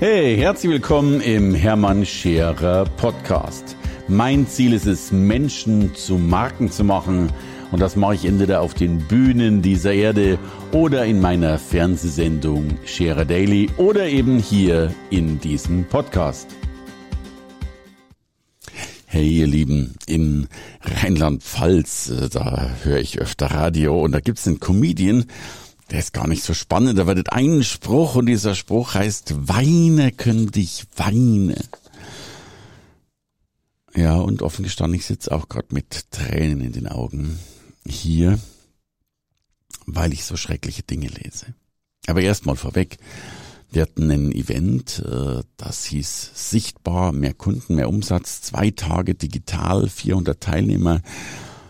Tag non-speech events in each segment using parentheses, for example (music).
Hey, herzlich willkommen im Hermann Scherer Podcast. Mein Ziel ist es, Menschen zu Marken zu machen. Und das mache ich entweder auf den Bühnen dieser Erde oder in meiner Fernsehsendung Scherer Daily oder eben hier in diesem Podcast. Hey ihr Lieben, in Rheinland-Pfalz, äh, da höre ich öfter Radio und da gibt's einen Comedian, der ist gar nicht so spannend. Da wird ein Spruch und dieser Spruch heißt, weine können dich weine. Ja, und offen gestanden, ich sitze auch gerade mit Tränen in den Augen hier, weil ich so schreckliche Dinge lese. Aber erstmal vorweg, wir hatten ein Event, äh, das hieß Sichtbar, mehr Kunden, mehr Umsatz, zwei Tage digital, 400 Teilnehmer.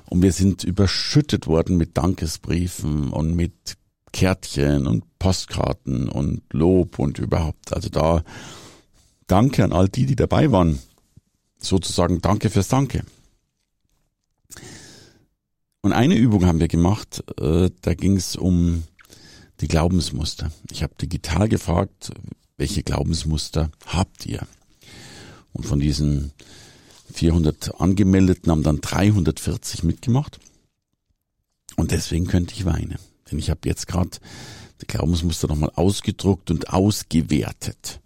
Und wir sind überschüttet worden mit Dankesbriefen und mit Kärtchen und Postkarten und Lob und überhaupt. Also da danke an all die, die dabei waren. Sozusagen danke fürs Danke. Und eine Übung haben wir gemacht, äh, da ging es um die Glaubensmuster. Ich habe digital gefragt, welche Glaubensmuster habt ihr? Und von diesen 400 Angemeldeten haben dann 340 mitgemacht. Und deswegen könnte ich weinen. Denn ich habe jetzt gerade die Glaubensmuster nochmal ausgedruckt und ausgewertet.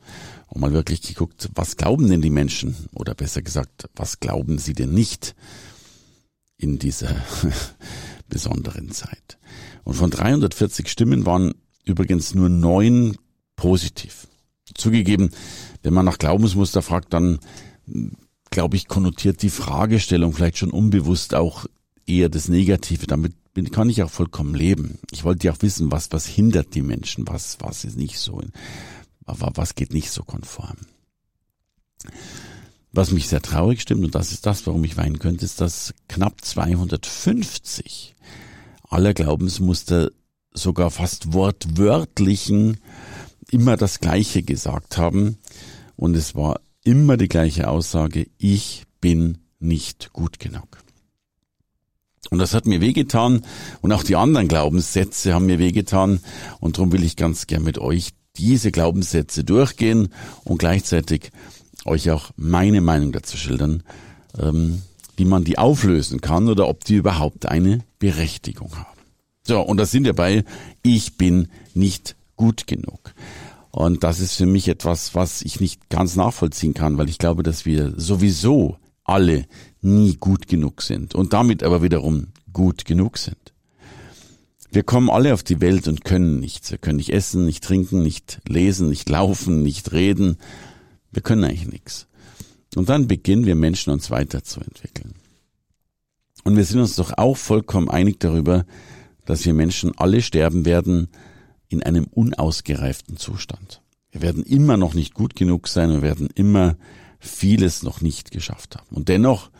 Und mal wirklich geguckt, was glauben denn die Menschen? Oder besser gesagt, was glauben sie denn nicht in dieser (laughs) besonderen Zeit? Und von 340 Stimmen waren übrigens nur neun positiv. Zugegeben, wenn man nach Glaubensmuster fragt, dann glaube ich, konnotiert die Fragestellung vielleicht schon unbewusst auch eher das Negative. Damit bin, kann ich auch vollkommen leben. Ich wollte ja auch wissen, was, was hindert die Menschen, was, was ist nicht so, was geht nicht so konform. Was mich sehr traurig stimmt, und das ist das, warum ich weinen könnte, ist, dass knapp 250 aller Glaubensmuster sogar fast wortwörtlichen immer das Gleiche gesagt haben. Und es war immer die gleiche Aussage, ich bin nicht gut genug. Und das hat mir wehgetan und auch die anderen Glaubenssätze haben mir wehgetan und darum will ich ganz gern mit euch diese Glaubenssätze durchgehen und gleichzeitig euch auch meine Meinung dazu schildern, ähm, wie man die auflösen kann oder ob die überhaupt eine Berechtigung haben. So, und das sind wir bei, ich bin nicht gut genug. Und das ist für mich etwas, was ich nicht ganz nachvollziehen kann, weil ich glaube, dass wir sowieso alle nie gut genug sind und damit aber wiederum gut genug sind. Wir kommen alle auf die Welt und können nichts. Wir können nicht essen, nicht trinken, nicht lesen, nicht laufen, nicht reden. Wir können eigentlich nichts. Und dann beginnen wir Menschen uns weiterzuentwickeln. Und wir sind uns doch auch vollkommen einig darüber, dass wir Menschen alle sterben werden in einem unausgereiften Zustand. Wir werden immer noch nicht gut genug sein, wir werden immer vieles noch nicht geschafft haben. Und dennoch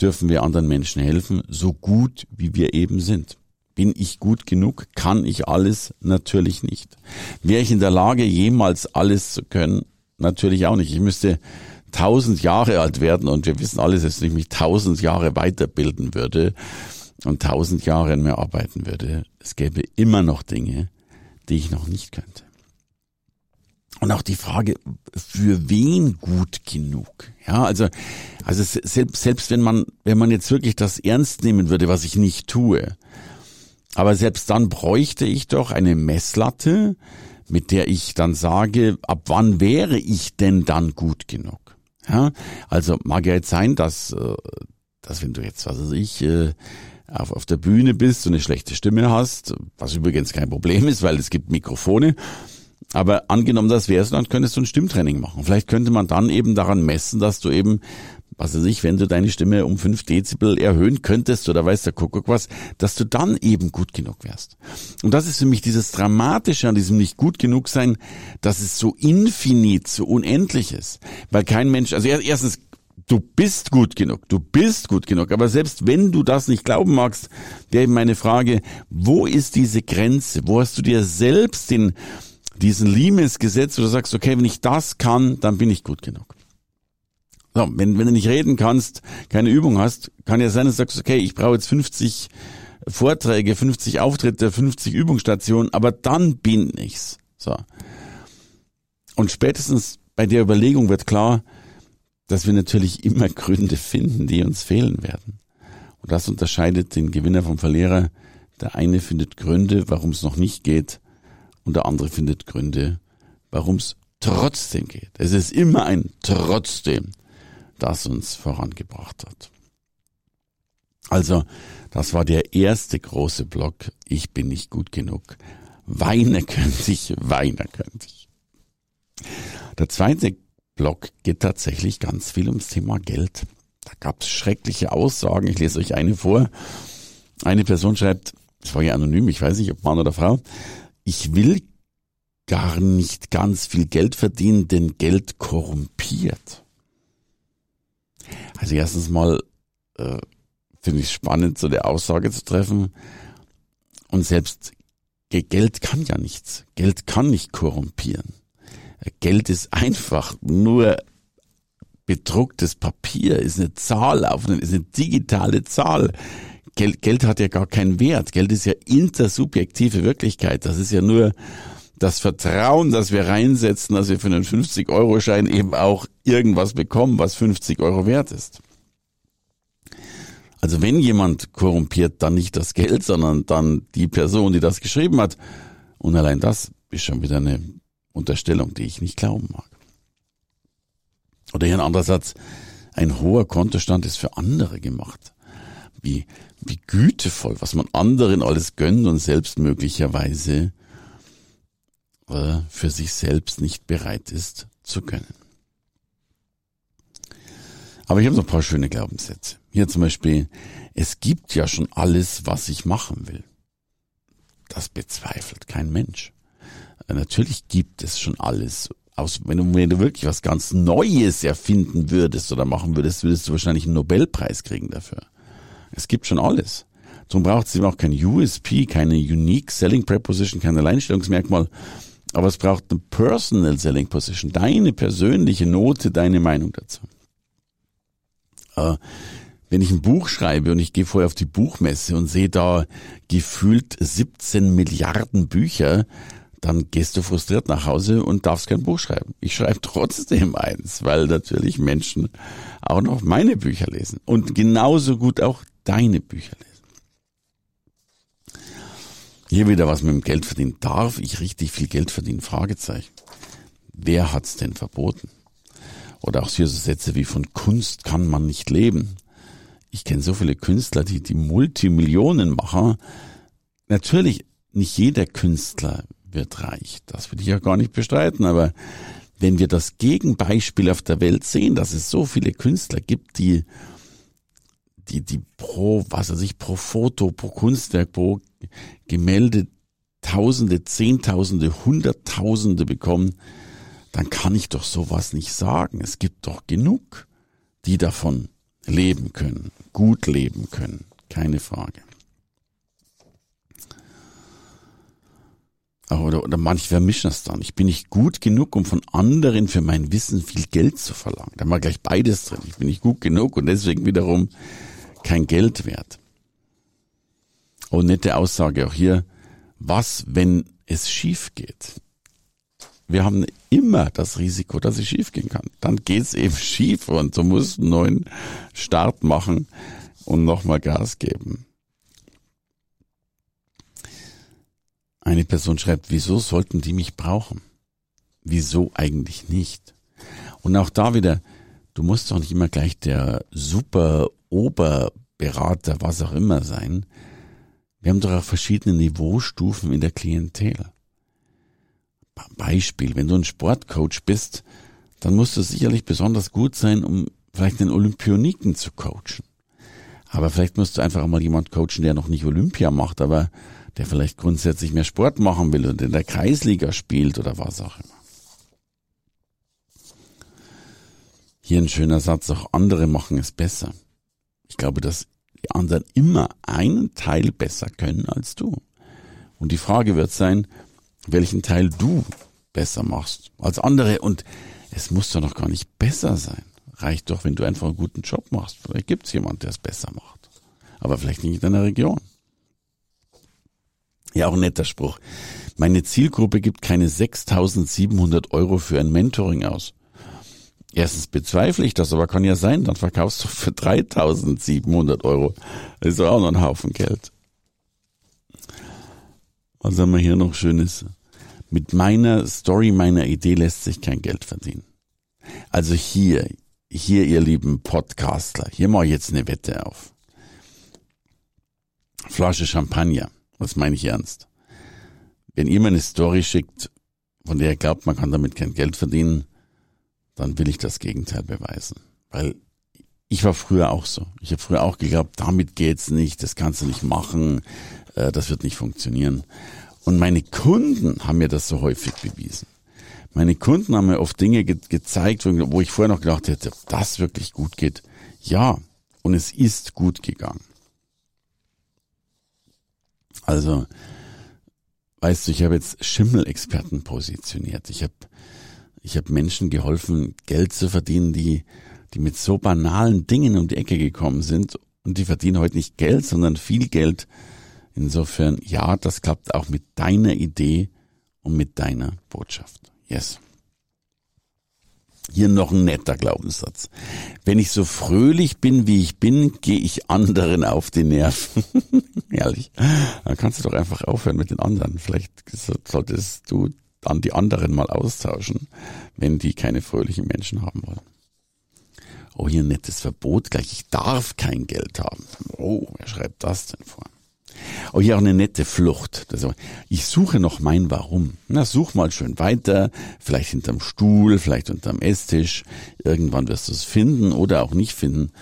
dürfen wir anderen Menschen helfen, so gut wie wir eben sind. Bin ich gut genug? Kann ich alles? Natürlich nicht. Wäre ich in der Lage, jemals alles zu können? Natürlich auch nicht. Ich müsste tausend Jahre alt werden und wir wissen alles, dass ich mich tausend Jahre weiterbilden würde und tausend Jahre mehr arbeiten würde. Es gäbe immer noch Dinge, die ich noch nicht könnte. Und auch die Frage, für wen gut genug? Ja, also, also selbst, selbst wenn man, wenn man jetzt wirklich das ernst nehmen würde, was ich nicht tue, aber selbst dann bräuchte ich doch eine Messlatte, mit der ich dann sage, ab wann wäre ich denn dann gut genug? Ja, also mag ja jetzt sein, dass, äh, dass wenn du jetzt, was weiß ich, äh, auf, auf der Bühne bist und eine schlechte Stimme hast, was übrigens kein Problem ist, weil es gibt Mikrofone, aber angenommen, das wäre es, dann könntest du ein Stimmtraining machen. Vielleicht könnte man dann eben daran messen, dass du eben, was weiß ich, wenn du deine Stimme um fünf Dezibel erhöhen könntest oder weiß der Kuckuck was, dass du dann eben gut genug wärst. Und das ist für mich dieses Dramatische an diesem nicht gut genug sein, dass es so infinit, so unendlich ist. Weil kein Mensch, also erstens, du bist gut genug, du bist gut genug. Aber selbst wenn du das nicht glauben magst, wäre eben meine Frage, wo ist diese Grenze? Wo hast du dir selbst den, diesen Limes gesetzt, wo du sagst, okay, wenn ich das kann, dann bin ich gut genug. So, wenn, wenn du nicht reden kannst, keine Übung hast, kann ja sein, dass du sagst, okay, ich brauche jetzt 50 Vorträge, 50 Auftritte, 50 Übungsstationen, aber dann bin ich's. So. Und spätestens bei der Überlegung wird klar, dass wir natürlich immer (laughs) Gründe finden, die uns fehlen werden. Und das unterscheidet den Gewinner vom Verlierer. Der eine findet Gründe, warum es noch nicht geht, und der andere findet Gründe, warum es trotzdem geht. Es ist immer ein trotzdem, das uns vorangebracht hat. Also, das war der erste große Block. Ich bin nicht gut genug. Weine könnte ich, weine könnte ich. Der zweite Block geht tatsächlich ganz viel ums Thema Geld. Da gab es schreckliche Aussagen. Ich lese euch eine vor. Eine Person schreibt, es war ja anonym, ich weiß nicht, ob Mann oder Frau, ich will gar nicht ganz viel Geld verdienen, denn Geld korrumpiert. Also erstens mal äh, finde ich es spannend, so eine Aussage zu treffen. Und selbst Geld kann ja nichts. Geld kann nicht korrumpieren. Geld ist einfach nur bedrucktes Papier, ist eine Zahl auf, ist eine digitale Zahl. Geld, Geld hat ja gar keinen Wert. Geld ist ja intersubjektive Wirklichkeit. Das ist ja nur das Vertrauen, das wir reinsetzen, dass wir für einen 50-Euro-Schein eben auch irgendwas bekommen, was 50 Euro wert ist. Also wenn jemand korrumpiert, dann nicht das Geld, sondern dann die Person, die das geschrieben hat. Und allein das ist schon wieder eine Unterstellung, die ich nicht glauben mag. Oder hier ein anderer Satz. Ein hoher Kontostand ist für andere gemacht. Wie, wie gütevoll, was man anderen alles gönnt und selbst möglicherweise äh, für sich selbst nicht bereit ist zu gönnen. Aber ich habe noch ein paar schöne Glaubenssätze. Hier zum Beispiel, es gibt ja schon alles, was ich machen will. Das bezweifelt kein Mensch. Äh, natürlich gibt es schon alles. Wenn, du, wenn du wirklich was ganz Neues erfinden würdest oder machen würdest, würdest du wahrscheinlich einen Nobelpreis kriegen dafür. Es gibt schon alles. Darum braucht es eben auch kein USP, keine Unique Selling Preposition, kein Alleinstellungsmerkmal. Aber es braucht eine Personal Selling Position, deine persönliche Note, deine Meinung dazu. Äh, wenn ich ein Buch schreibe und ich gehe vorher auf die Buchmesse und sehe da gefühlt 17 Milliarden Bücher, dann gehst du frustriert nach Hause und darfst kein Buch schreiben. Ich schreibe (laughs) trotzdem eins, weil natürlich Menschen auch noch meine Bücher lesen und genauso gut auch deine Bücher lesen. Hier wieder was mit dem Geld verdienen. Darf ich richtig viel Geld verdienen? Fragezeichen. Wer hat's denn verboten? Oder auch so Sätze wie von Kunst kann man nicht leben. Ich kenne so viele Künstler, die die Multimillionen machen. Natürlich, nicht jeder Künstler wird reich. Das will ich ja gar nicht bestreiten, aber wenn wir das Gegenbeispiel auf der Welt sehen, dass es so viele Künstler gibt, die, die, die pro, was weiß ich, pro Foto, pro Kunstwerk, pro Gemälde Tausende, Zehntausende, Hunderttausende bekommen, dann kann ich doch sowas nicht sagen. Es gibt doch genug, die davon leben können, gut leben können, keine Frage. Oder, oder manche vermischen das dann. Ich bin nicht gut genug, um von anderen für mein Wissen viel Geld zu verlangen. Da war gleich beides drin. Ich bin nicht gut genug und deswegen wiederum kein Geld wert. Und nette Aussage auch hier. Was, wenn es schief geht? Wir haben immer das Risiko, dass es schief gehen kann. Dann geht es eben (laughs) schief und du musst einen neuen Start machen und nochmal Gas geben. Eine Person schreibt, wieso sollten die mich brauchen? Wieso eigentlich nicht? Und auch da wieder, du musst doch nicht immer gleich der super Oberberater, was auch immer sein. Wir haben doch auch verschiedene Niveaustufen in der Klientel. Beispiel, wenn du ein Sportcoach bist, dann musst du sicherlich besonders gut sein, um vielleicht den Olympioniken zu coachen. Aber vielleicht musst du einfach mal jemand coachen, der noch nicht Olympia macht, aber der vielleicht grundsätzlich mehr Sport machen will und in der Kreisliga spielt oder was auch immer. Hier ein schöner Satz, auch andere machen es besser. Ich glaube, dass die anderen immer einen Teil besser können als du. Und die Frage wird sein, welchen Teil du besser machst als andere. Und es muss doch noch gar nicht besser sein. Reicht doch, wenn du einfach einen guten Job machst. Vielleicht gibt es jemanden, der es besser macht. Aber vielleicht nicht in deiner Region. Ja, auch ein netter Spruch. Meine Zielgruppe gibt keine 6.700 Euro für ein Mentoring aus. Erstens bezweifle ich das, aber kann ja sein, dann verkaufst du für 3.700 Euro. Das ist auch noch ein Haufen Geld. Was haben wir hier noch Schönes? Mit meiner Story, meiner Idee lässt sich kein Geld verdienen. Also hier, hier, ihr lieben Podcastler, hier mache ich jetzt eine Wette auf. Flasche Champagner, das meine ich ernst. Wenn ihr mir eine Story schickt, von der ihr glaubt, man kann damit kein Geld verdienen, dann will ich das Gegenteil beweisen. Weil ich war früher auch so. Ich habe früher auch geglaubt, damit geht's nicht, das kannst du nicht machen, äh, das wird nicht funktionieren. Und meine Kunden haben mir das so häufig bewiesen. Meine Kunden haben mir oft Dinge ge gezeigt, wo ich vorher noch gedacht hätte, ob das wirklich gut geht. Ja, und es ist gut gegangen. Also, weißt du, ich habe jetzt Schimmelexperten positioniert. Ich habe ich habe Menschen geholfen, Geld zu verdienen, die, die mit so banalen Dingen um die Ecke gekommen sind und die verdienen heute nicht Geld, sondern viel Geld. Insofern, ja, das klappt auch mit deiner Idee und mit deiner Botschaft. Yes. Hier noch ein netter Glaubenssatz. Wenn ich so fröhlich bin, wie ich bin, gehe ich anderen auf die Nerven. (laughs) Ehrlich. Dann kannst du doch einfach aufhören mit den anderen. Vielleicht solltest du dann die anderen mal austauschen, wenn die keine fröhlichen Menschen haben wollen. Oh, hier ein nettes Verbot gleich. Ich darf kein Geld haben. Oh, wer schreibt das denn vor? Oh, hier auch eine nette Flucht. Ich suche noch mein Warum. Na, such mal schön weiter. Vielleicht hinterm Stuhl, vielleicht unterm Esstisch. Irgendwann wirst du es finden oder auch nicht finden.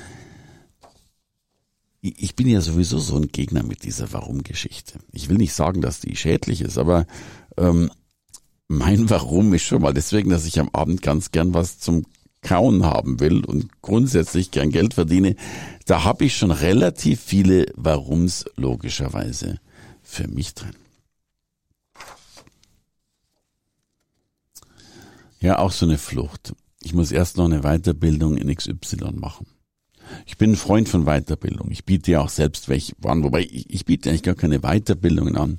Ich bin ja sowieso so ein Gegner mit dieser Warum-Geschichte. Ich will nicht sagen, dass die schädlich ist, aber ähm, mein Warum ist schon mal deswegen, dass ich am Abend ganz gern was zum Kauen haben will und grundsätzlich gern Geld verdiene. Da habe ich schon relativ viele Warums logischerweise für mich drin. Ja, auch so eine Flucht. Ich muss erst noch eine Weiterbildung in XY machen. Ich bin ein Freund von Weiterbildung. Ich biete ja auch selbst welche an, wobei ich, ich biete eigentlich gar keine Weiterbildungen an.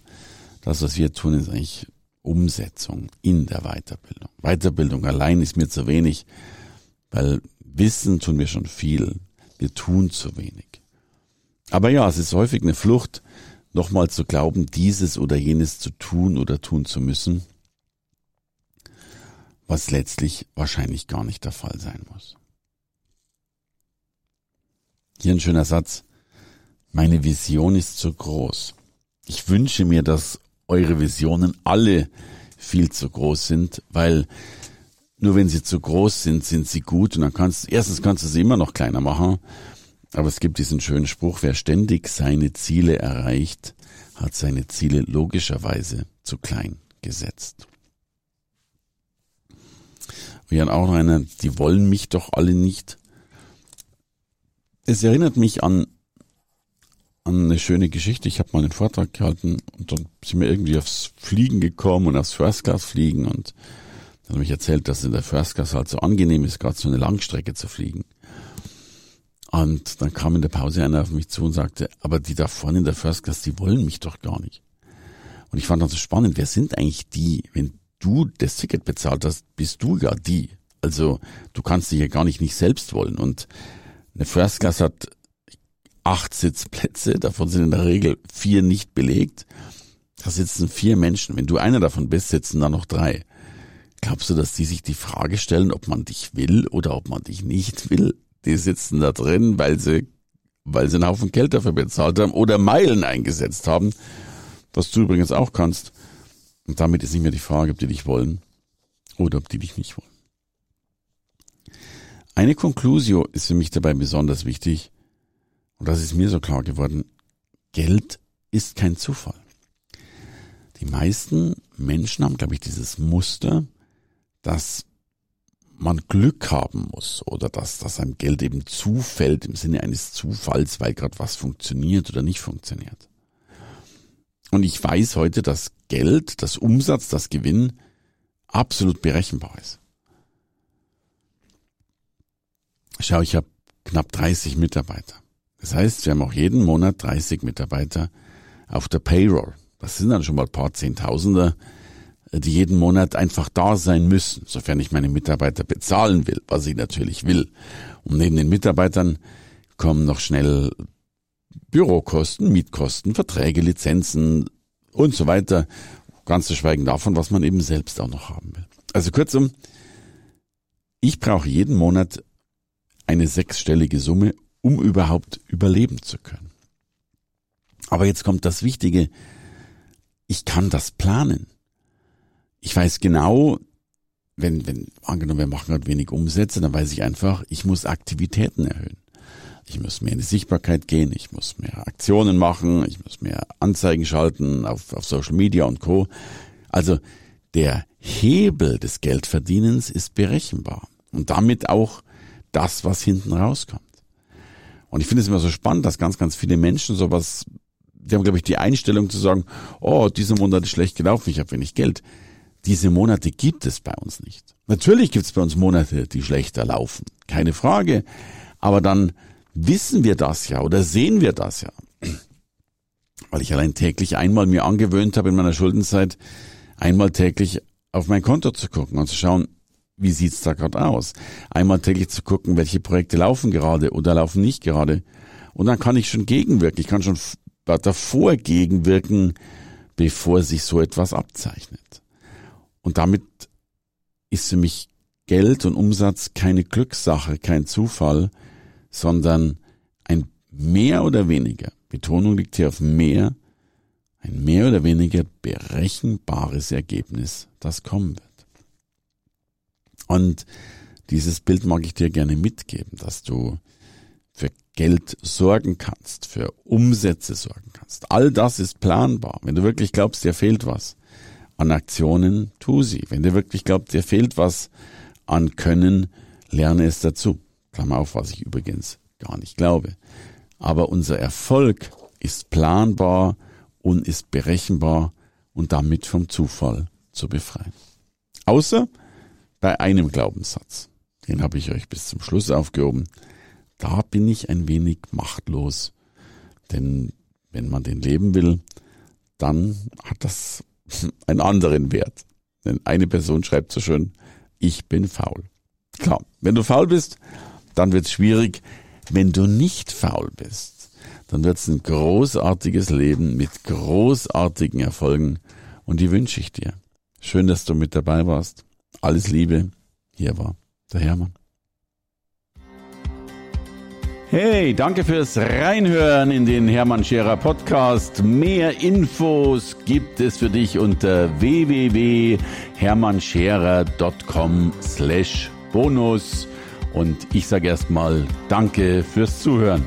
Das, was wir tun, ist eigentlich Umsetzung in der Weiterbildung. Weiterbildung allein ist mir zu wenig, weil Wissen tun wir schon viel, wir tun zu wenig. Aber ja, es ist häufig eine Flucht, nochmal zu glauben, dieses oder jenes zu tun oder tun zu müssen, was letztlich wahrscheinlich gar nicht der Fall sein muss. Hier ein schöner Satz. Meine Vision ist zu groß. Ich wünsche mir, dass eure Visionen alle viel zu groß sind, weil nur wenn sie zu groß sind, sind sie gut und dann kannst erstens kannst du sie immer noch kleiner machen, aber es gibt diesen schönen Spruch, wer ständig seine Ziele erreicht, hat seine Ziele logischerweise zu klein gesetzt. Wir haben auch noch einer, die wollen mich doch alle nicht. Es erinnert mich an an eine schöne Geschichte. Ich habe mal einen Vortrag gehalten und dann sind wir irgendwie aufs Fliegen gekommen und aufs First Class Fliegen und dann habe ich erzählt, dass in der First Class halt so angenehm ist, gerade so eine Langstrecke zu fliegen. Und dann kam in der Pause einer auf mich zu und sagte, aber die da vorne in der First Class, die wollen mich doch gar nicht. Und ich fand dann so spannend, wer sind eigentlich die? Wenn du das Ticket bezahlt hast, bist du ja die. Also du kannst dich ja gar nicht nicht selbst wollen. Und eine First Class hat acht Sitzplätze, davon sind in der Regel vier nicht belegt. Da sitzen vier Menschen. Wenn du einer davon bist, sitzen da noch drei. Glaubst du, dass die sich die Frage stellen, ob man dich will oder ob man dich nicht will? Die sitzen da drin, weil sie, weil sie einen Haufen Geld dafür bezahlt haben oder Meilen eingesetzt haben, was du übrigens auch kannst. Und damit ist nicht mehr die Frage, ob die dich wollen oder ob die dich nicht wollen. Eine Conclusio ist für mich dabei besonders wichtig. Und das ist mir so klar geworden, Geld ist kein Zufall. Die meisten Menschen haben, glaube ich, dieses Muster, dass man Glück haben muss oder dass, dass einem Geld eben zufällt im Sinne eines Zufalls, weil gerade was funktioniert oder nicht funktioniert. Und ich weiß heute, dass Geld, das Umsatz, das Gewinn absolut berechenbar ist. Schau, ich habe knapp 30 Mitarbeiter. Das heißt, wir haben auch jeden Monat 30 Mitarbeiter auf der Payroll. Das sind dann schon mal ein paar Zehntausender, die jeden Monat einfach da sein müssen, sofern ich meine Mitarbeiter bezahlen will, was ich natürlich will. Und neben den Mitarbeitern kommen noch schnell Bürokosten, Mietkosten, Verträge, Lizenzen und so weiter. Ganz zu schweigen davon, was man eben selbst auch noch haben will. Also kurzum, ich brauche jeden Monat eine sechsstellige Summe, um überhaupt überleben zu können. Aber jetzt kommt das Wichtige. Ich kann das planen. Ich weiß genau, wenn, wenn, angenommen, wir machen gerade wenig Umsätze, dann weiß ich einfach, ich muss Aktivitäten erhöhen. Ich muss mehr in die Sichtbarkeit gehen, ich muss mehr Aktionen machen, ich muss mehr Anzeigen schalten auf, auf Social Media und Co. Also der Hebel des Geldverdienens ist berechenbar und damit auch das, was hinten rauskommt. Und ich finde es immer so spannend, dass ganz, ganz viele Menschen sowas, die haben, glaube ich, die Einstellung zu sagen, oh, dieser Monat ist schlecht gelaufen, ich habe wenig Geld. Diese Monate gibt es bei uns nicht. Natürlich gibt es bei uns Monate, die schlechter laufen, keine Frage. Aber dann wissen wir das ja oder sehen wir das ja. Weil ich allein täglich einmal mir angewöhnt habe in meiner Schuldenzeit, einmal täglich auf mein Konto zu gucken und zu schauen, wie sieht's da gerade aus? Einmal täglich zu gucken, welche Projekte laufen gerade oder laufen nicht gerade. Und dann kann ich schon gegenwirken. Ich kann schon davor gegenwirken, bevor sich so etwas abzeichnet. Und damit ist für mich Geld und Umsatz keine Glückssache, kein Zufall, sondern ein mehr oder weniger, Betonung liegt hier auf mehr, ein mehr oder weniger berechenbares Ergebnis, das kommen wird. Und dieses Bild mag ich dir gerne mitgeben, dass du für Geld sorgen kannst, für Umsätze sorgen kannst. All das ist planbar. Wenn du wirklich glaubst, dir fehlt was an Aktionen, tu sie. Wenn du wirklich glaubst, dir fehlt was an Können, lerne es dazu. Klammer auf, was ich übrigens gar nicht glaube. Aber unser Erfolg ist planbar und ist berechenbar und damit vom Zufall zu befreien. Außer bei einem Glaubenssatz. Den habe ich euch bis zum Schluss aufgehoben. Da bin ich ein wenig machtlos. Denn wenn man den leben will, dann hat das (laughs) einen anderen Wert. Denn eine Person schreibt so schön, ich bin faul. Klar, wenn du faul bist, dann wird es schwierig. Wenn du nicht faul bist, dann wird es ein großartiges Leben mit großartigen Erfolgen und die wünsche ich dir. Schön, dass du mit dabei warst. Alles Liebe. Hier war der Hermann. Hey, danke fürs Reinhören in den Hermann Scherer Podcast. Mehr Infos gibt es für dich unter www.hermannscherer.com slash bonus. Und ich sage erstmal Danke fürs Zuhören.